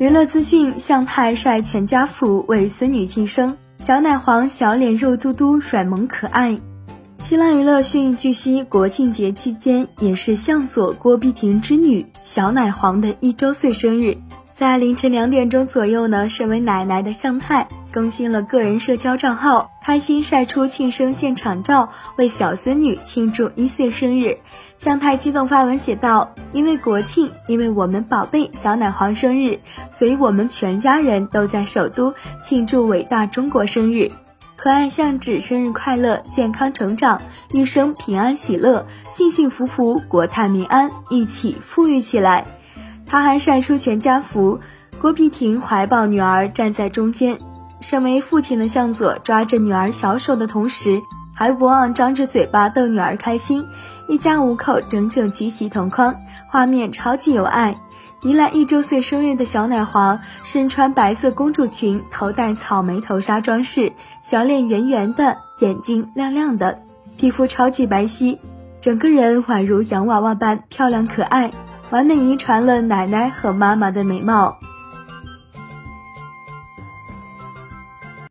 娱乐资讯：向太晒全家福为孙女庆生，小奶黄小脸肉嘟嘟，软萌可爱。新浪娱乐讯，据悉，国庆节期间也是向佐郭碧婷之女小奶黄的一周岁生日。在凌晨两点钟左右呢，身为奶奶的向太更新了个人社交账号，开心晒出庆生现场照，为小孙女庆祝一岁生日。向太激动发文写道：“因为国庆，因为我们宝贝小奶黄生日，所以我们全家人都在首都庆祝伟大中国生日。可爱向芷生日快乐，健康成长，一生平安喜乐，幸幸福福，国泰民安，一起富裕起来。”他还晒出全家福，郭碧婷怀抱女儿站在中间，身为父亲的向佐抓着女儿小手的同时，还不忘张着嘴巴逗女儿开心，一家五口整整齐齐同框，画面超级有爱。迎来一周岁生日的小奶黄，身穿白色公主裙，头戴草莓头纱装饰，小脸圆圆的，眼睛亮亮的，皮肤超级白皙，整个人宛如洋娃娃般漂亮可爱。完美遗传了奶奶和妈妈的美貌。